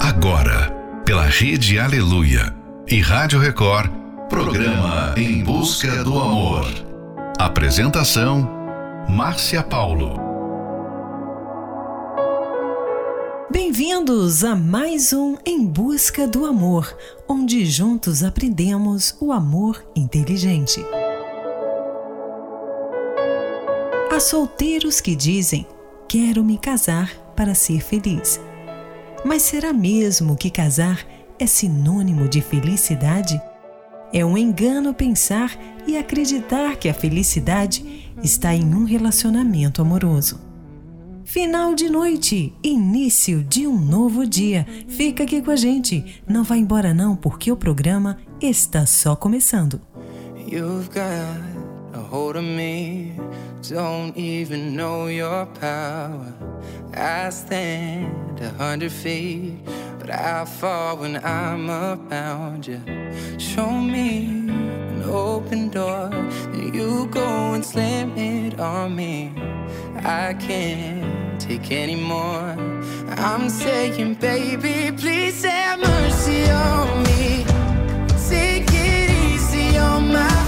Agora, pela Rede Aleluia e Rádio Record, programa Em Busca do Amor. Apresentação: Márcia Paulo. Bem-vindos a mais um Em Busca do Amor, onde juntos aprendemos o amor inteligente. Há solteiros que dizem: Quero me casar para ser feliz. Mas será mesmo que casar é sinônimo de felicidade? É um engano pensar e acreditar que a felicidade está em um relacionamento amoroso. Final de noite, início de um novo dia. Fica aqui com a gente. Não vá embora não, porque o programa está só começando. You've got hold of me. Don't even know your power. I stand a hundred feet, but I fall when I'm around you. Show me an open door, and you go and slam it on me. I can't take anymore. I'm saying, baby, please have mercy on me. Take it easy on my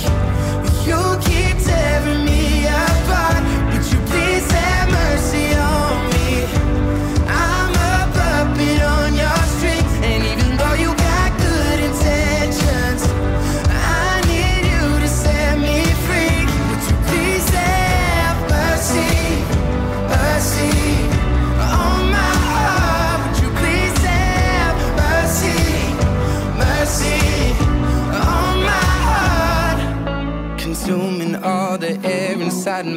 Tschüss.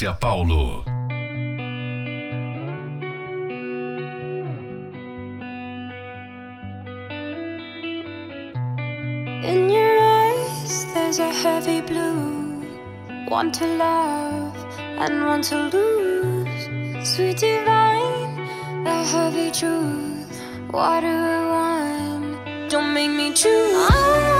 Márcia Paulo. In your eyes, there's a heavy blue. One to love and one to lose. Sweet divine, the heavy truth. Water or wine, don't make me choose.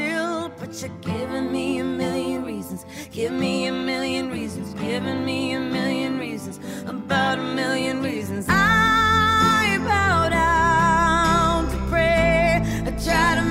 But you're giving me a million reasons. Give me a million reasons. Giving me a million reasons. About a million reasons. I bow down to pray. I try to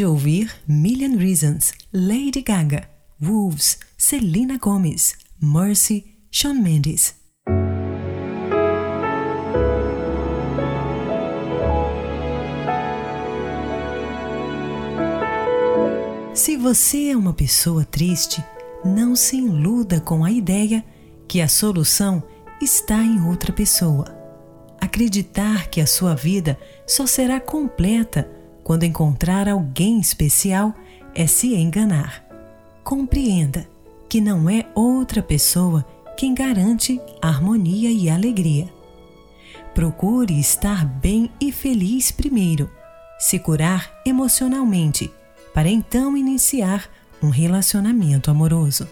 De ouvir Million Reasons, Lady Gaga, Wolves, Selena Gomez, Mercy, Shawn Mendes. Se você é uma pessoa triste, não se iluda com a ideia que a solução está em outra pessoa. Acreditar que a sua vida só será completa quando encontrar alguém especial é se enganar. Compreenda que não é outra pessoa quem garante harmonia e alegria. Procure estar bem e feliz primeiro, se curar emocionalmente, para então iniciar um relacionamento amoroso.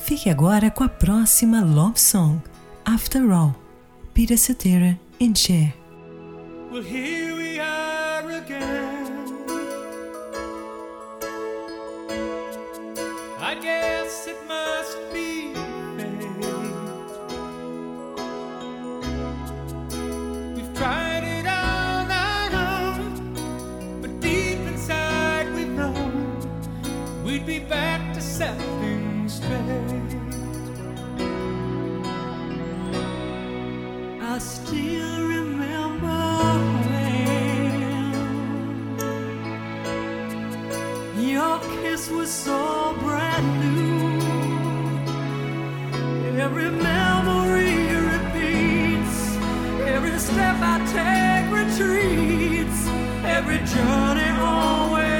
Fique agora com a próxima love song, After All, Peter Cetera and Cher. Well, here we are again. straight. I still remember when your kiss was so brand new. Every memory repeats, every step I take retreats, every journey always.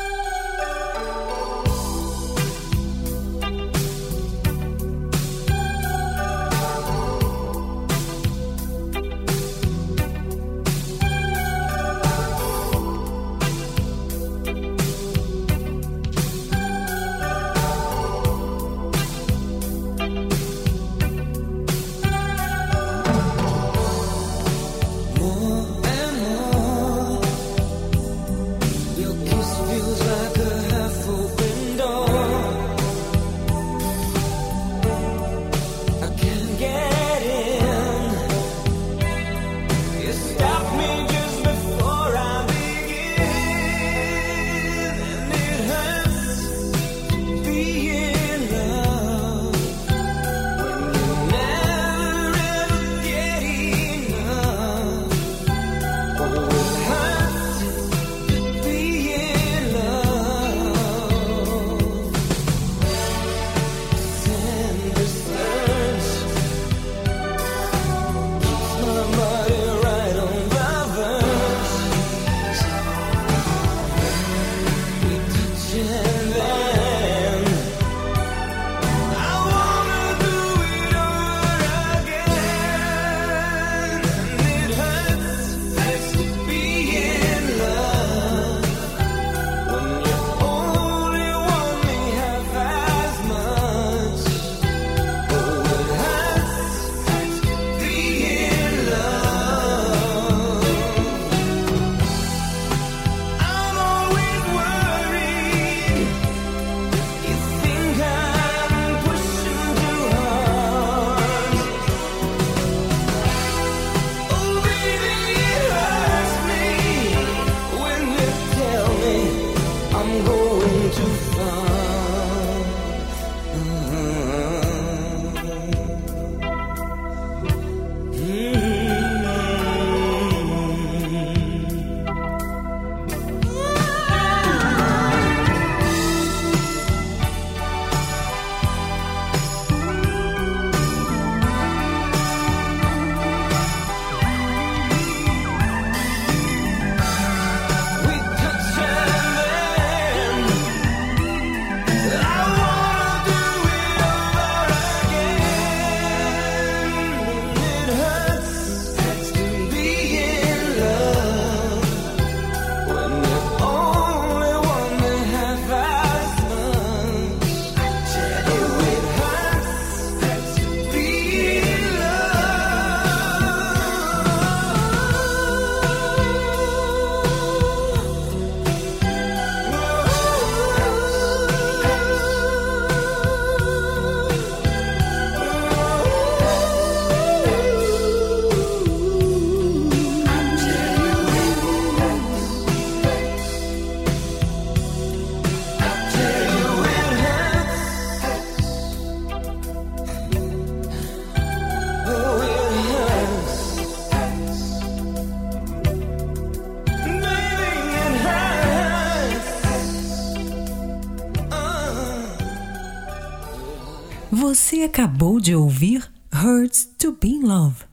Acabou de ouvir Hurts to Be in Love,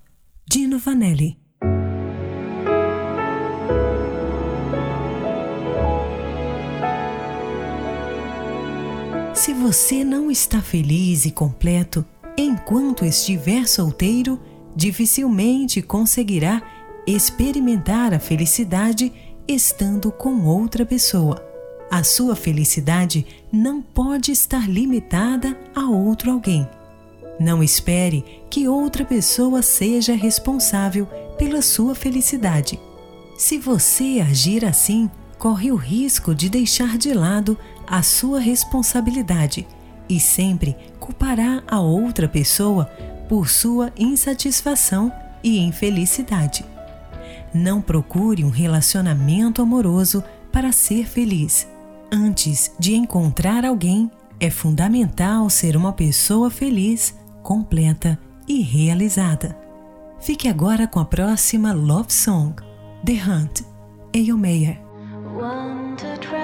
Dino Vanelli. Se você não está feliz e completo enquanto estiver solteiro, dificilmente conseguirá experimentar a felicidade estando com outra pessoa. A sua felicidade não pode estar limitada a outro alguém. Não espere que outra pessoa seja responsável pela sua felicidade. Se você agir assim, corre o risco de deixar de lado a sua responsabilidade e sempre culpará a outra pessoa por sua insatisfação e infelicidade. Não procure um relacionamento amoroso para ser feliz. Antes de encontrar alguém, é fundamental ser uma pessoa feliz, completa e realizada. Fique agora com a próxima Love Song, The Hunt, Eyomeyer. do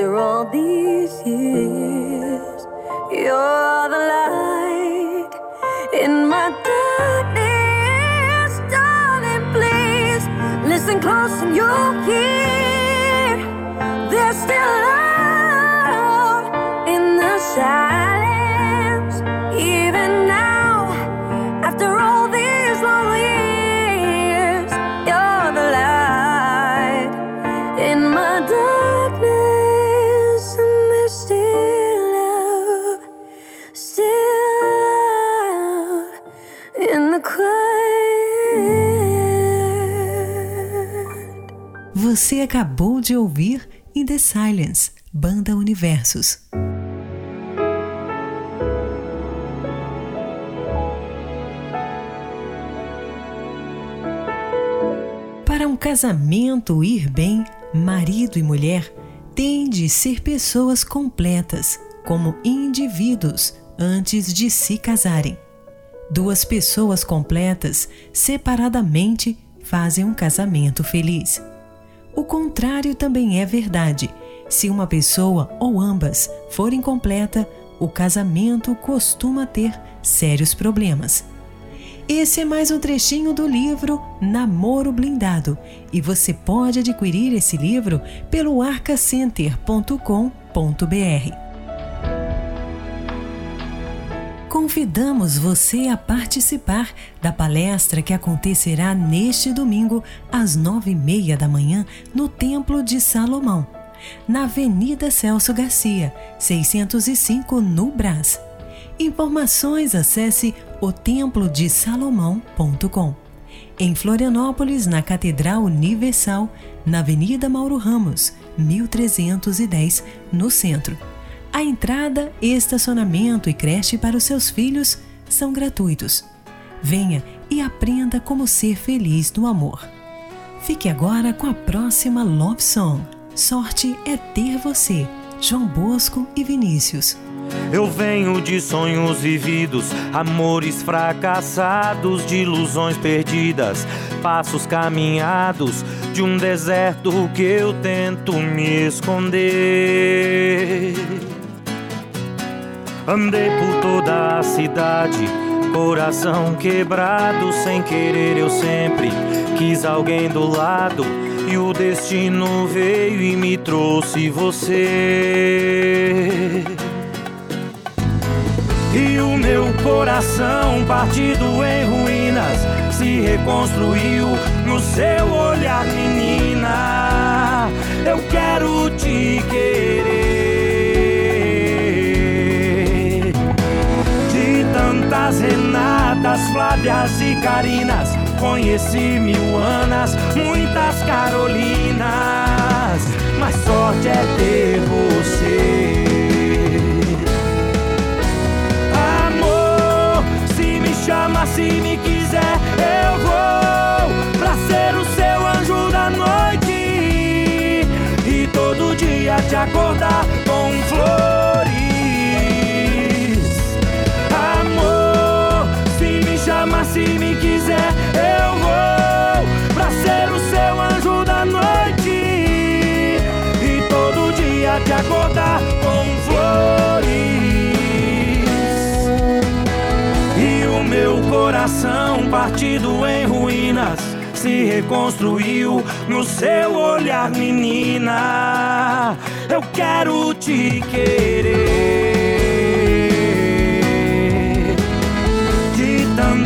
after all these acabou de ouvir In the Silence, Banda Universos. Para um casamento ir bem, marido e mulher têm de ser pessoas completas, como indivíduos, antes de se casarem. Duas pessoas completas, separadamente, fazem um casamento feliz. O contrário também é verdade. Se uma pessoa ou ambas forem completa, o casamento costuma ter sérios problemas. Esse é mais um trechinho do livro Namoro Blindado e você pode adquirir esse livro pelo arcacenter.com.br. Convidamos você a participar da palestra que acontecerá neste domingo às nove e meia da manhã no Templo de Salomão, na Avenida Celso Garcia, 605 no Brás. Informações acesse otemplodesalomão.com. Em Florianópolis, na Catedral Universal, na Avenida Mauro Ramos, 1310, no centro. A entrada, estacionamento e creche para os seus filhos são gratuitos. Venha e aprenda como ser feliz no amor. Fique agora com a próxima Love Song. Sorte é ter você, João Bosco e Vinícius. Eu venho de sonhos vividos, amores fracassados, de ilusões perdidas, passos caminhados de um deserto que eu tento me esconder. Andei por toda a cidade, coração quebrado, sem querer eu sempre quis alguém do lado E o destino veio e me trouxe você. E o meu coração partido em ruínas se reconstruiu no seu olhar, menina. Eu quero te querer. De tantas Renatas, Flávias e Carinas, conheci mil Anas, muitas Carolinas, mas sorte é ter você. Amor, se me chama, se me quiser, eu vou pra ser o seu anjo da noite e todo dia te acordar com flores. Se me quiser, eu vou pra ser o seu anjo da noite e todo dia te acordar com flores. E o meu coração partido em ruínas se reconstruiu no seu olhar, menina. Eu quero te querer.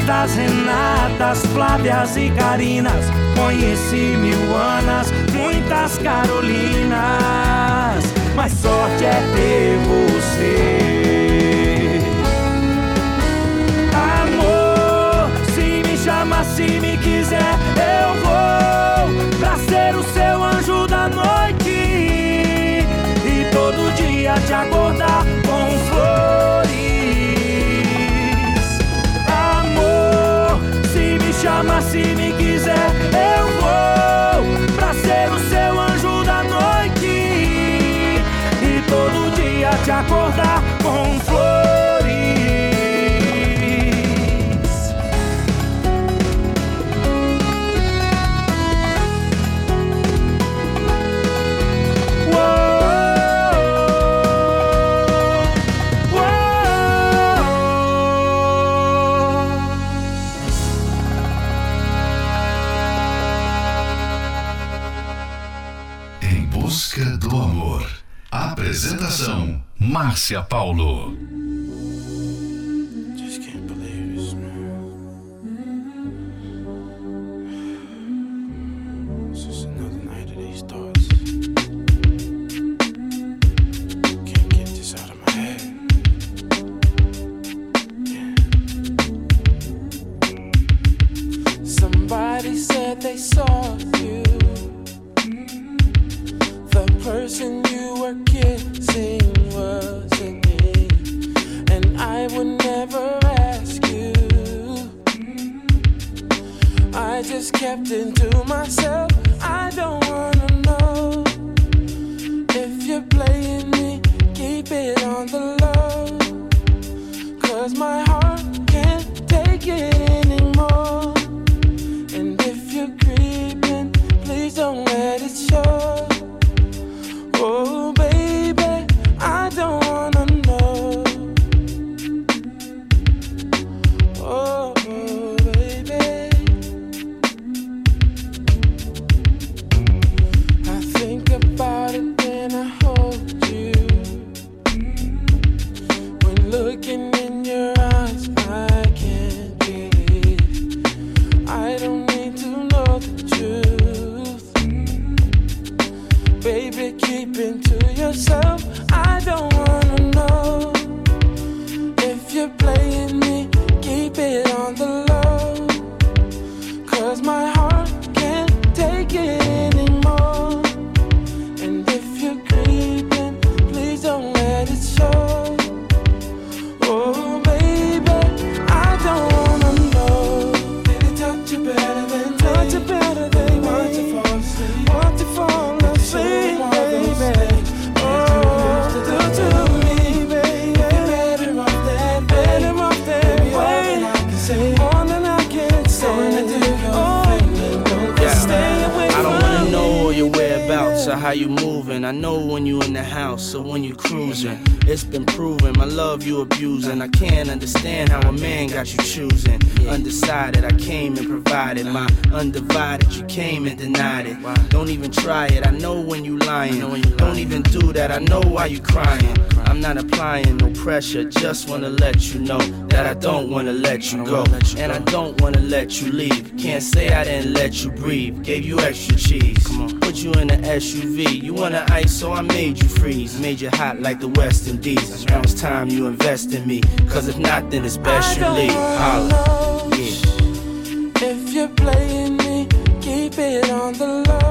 De tantas Renatas, Flávias e Carinas, conheci mil Anas, muitas Carolinas, mas sorte é ter você. Amor, se me chama, se me quiser, Márcia Paulo. Cause my heart can't take it of how you moving. I know when you in the house or when you cruising. It's been proven my love you abusing. I can't understand how a man got you choosing. Undecided, I came and provided my undivided. You came and denied it. Don't even try it. I know when you lying. Don't even do that. I know why you crying. I'm not applying no pressure. Just wanna let you know that I don't wanna let you go, and I don't wanna let you leave. Can't say I didn't let you breathe. Gave you extra cheese. Come on, put you in the SUV. You wanna ice, so I made you freeze. Made you hot like the West Indies. Now it's time you invest in me. Cause if not, then it's best you leave. Holla. Yeah. If you're playing me, keep it on the low.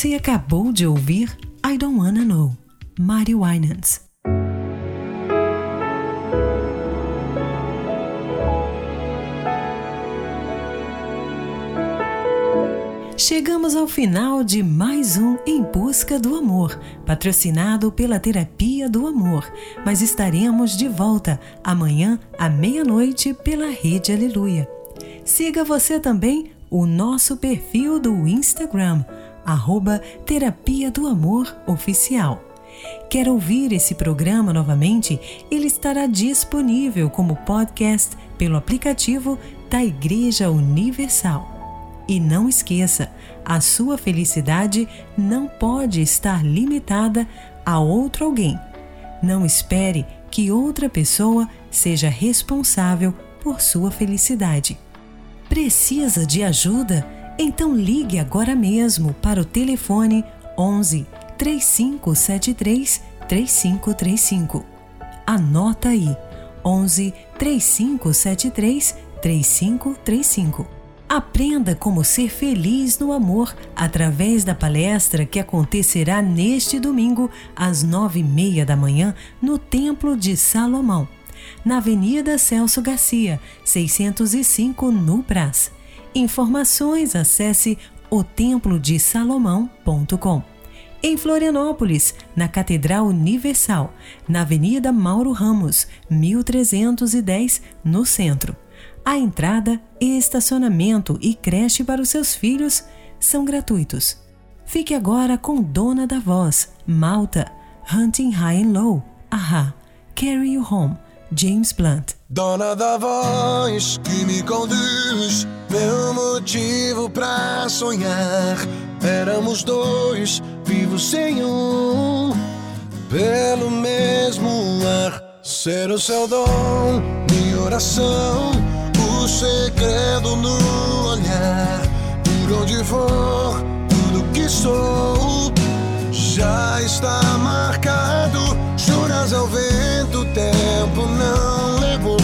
Você acabou de ouvir I Don't Wanna Know, Mari Winans. Chegamos ao final de mais um Em Busca do Amor, patrocinado pela Terapia do Amor, mas estaremos de volta amanhã à meia-noite pela Rede Aleluia. Siga você também o nosso perfil do Instagram, arroba Terapia do Amor Oficial. Quer ouvir esse programa novamente? Ele estará disponível como podcast pelo aplicativo da Igreja Universal. E não esqueça, a sua felicidade não pode estar limitada a outro alguém. Não espere que outra pessoa seja responsável por sua felicidade. Precisa de ajuda? Então ligue agora mesmo para o telefone 11 3573 3535. Anota aí: 11 3573 3535. Aprenda como ser feliz no amor através da palestra que acontecerá neste domingo às nove e meia da manhã no Templo de Salomão, na Avenida Celso Garcia, 605 no Brás. Informações acesse otemplodesalomão.com. Em Florianópolis, na Catedral Universal, na Avenida Mauro Ramos, 1310, no centro. A entrada, estacionamento e creche para os seus filhos são gratuitos. Fique agora com Dona da Voz, Malta, Hunting High and Low, Aha, Carry You Home, James Blunt. Dona da voz que me conduz, meu motivo pra sonhar. Éramos dois, vivos sem um, pelo mesmo ar. Ser o seu dom, minha oração, o segredo no olhar. Por onde for, tudo que sou já está marcado. Juras ao vento, o tempo não levou.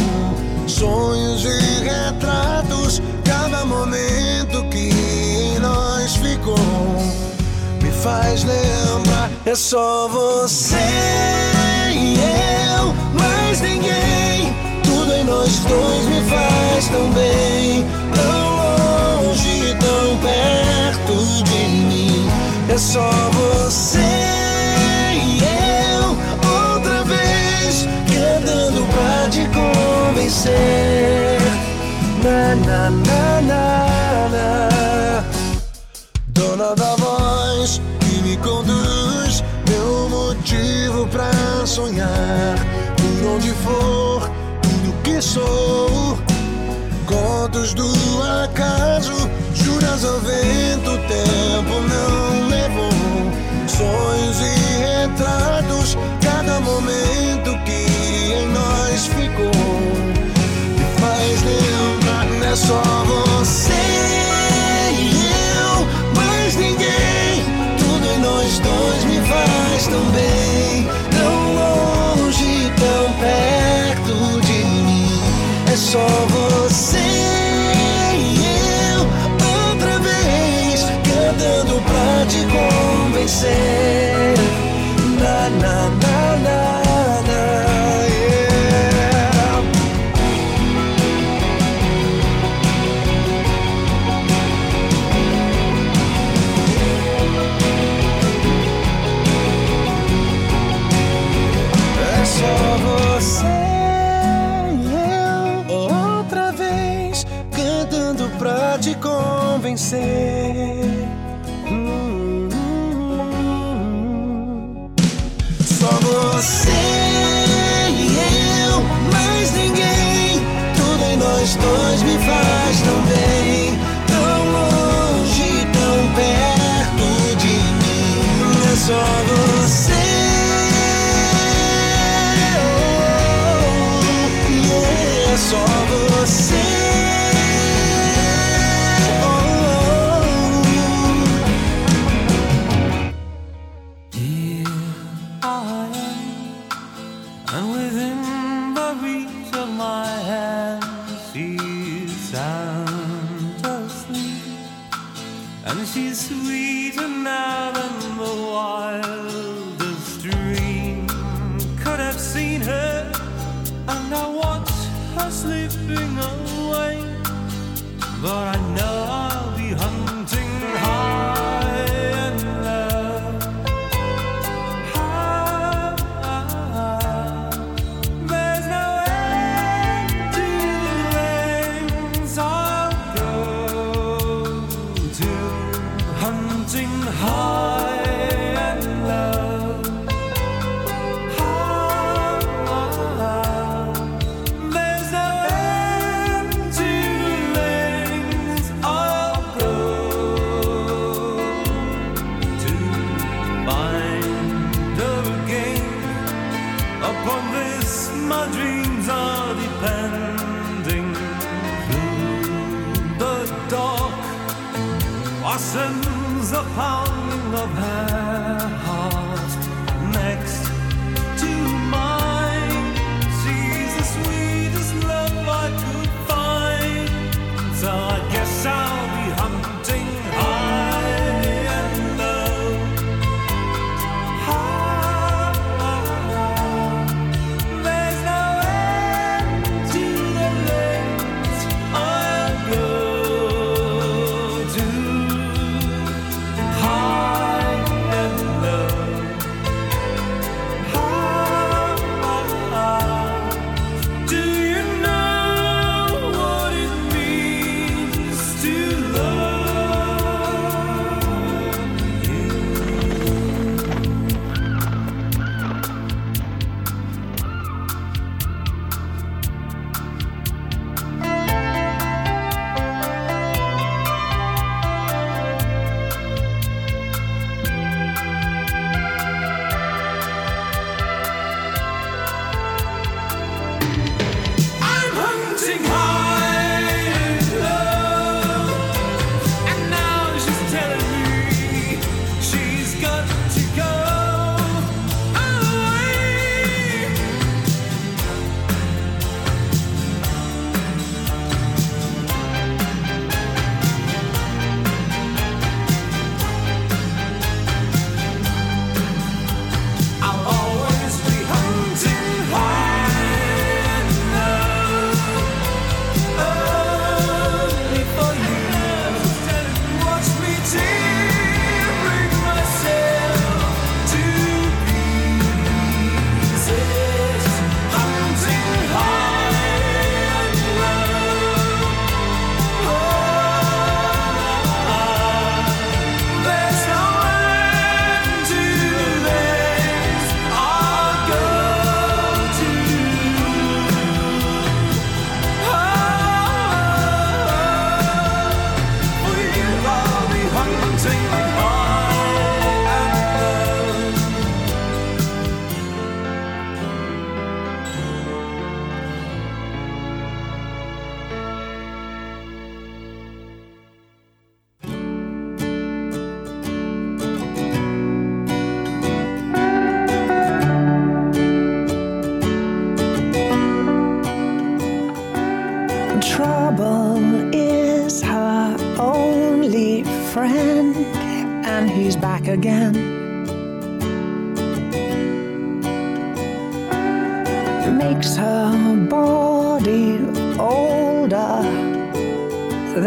Sonhos e retratos, cada momento que em nós ficou me faz lembrar. É só você e eu, mais ninguém. Tudo em nós dois me faz tão bem, sou Contos do acaso, juras ao vento, o tempo não levou. Sonhos e retratos, cada momento que em nós ficou. Me faz lembrar, não é só você. só você e eu outra vez cantando pra te convencer.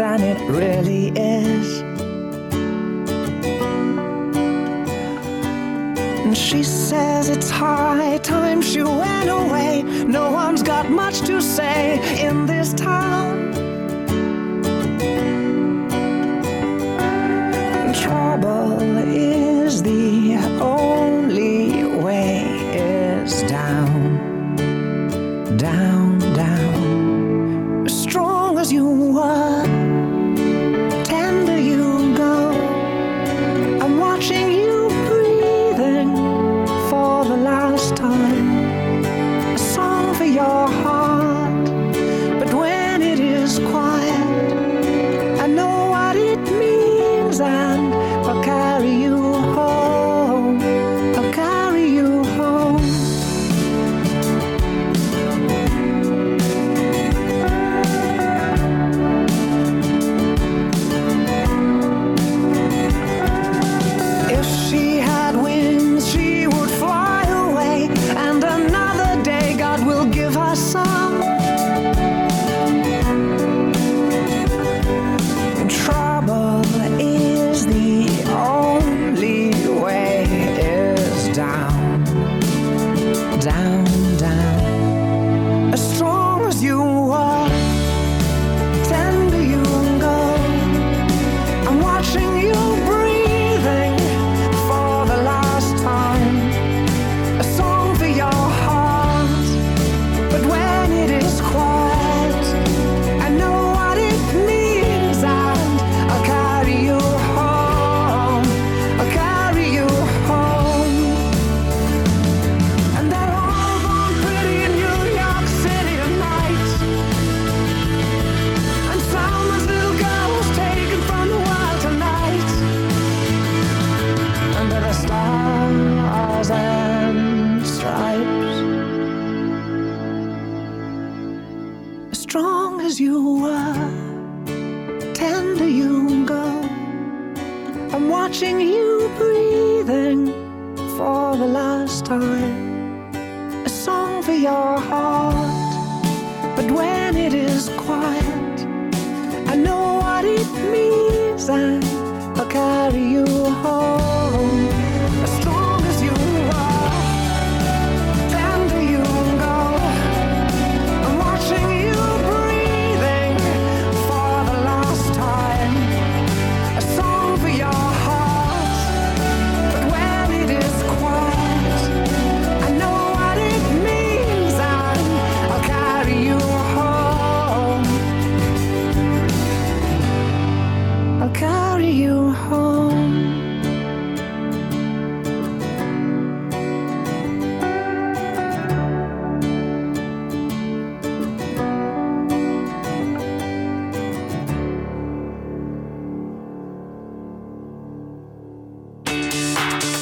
Than it really is. And she says it's high time she went away. No one's got much to say in this town. Trouble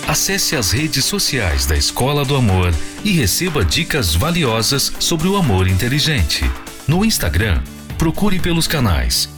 Acesse as redes sociais da Escola do Amor e receba dicas valiosas sobre o amor inteligente. No Instagram, procure pelos canais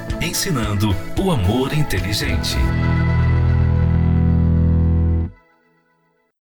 ensinando o amor inteligente.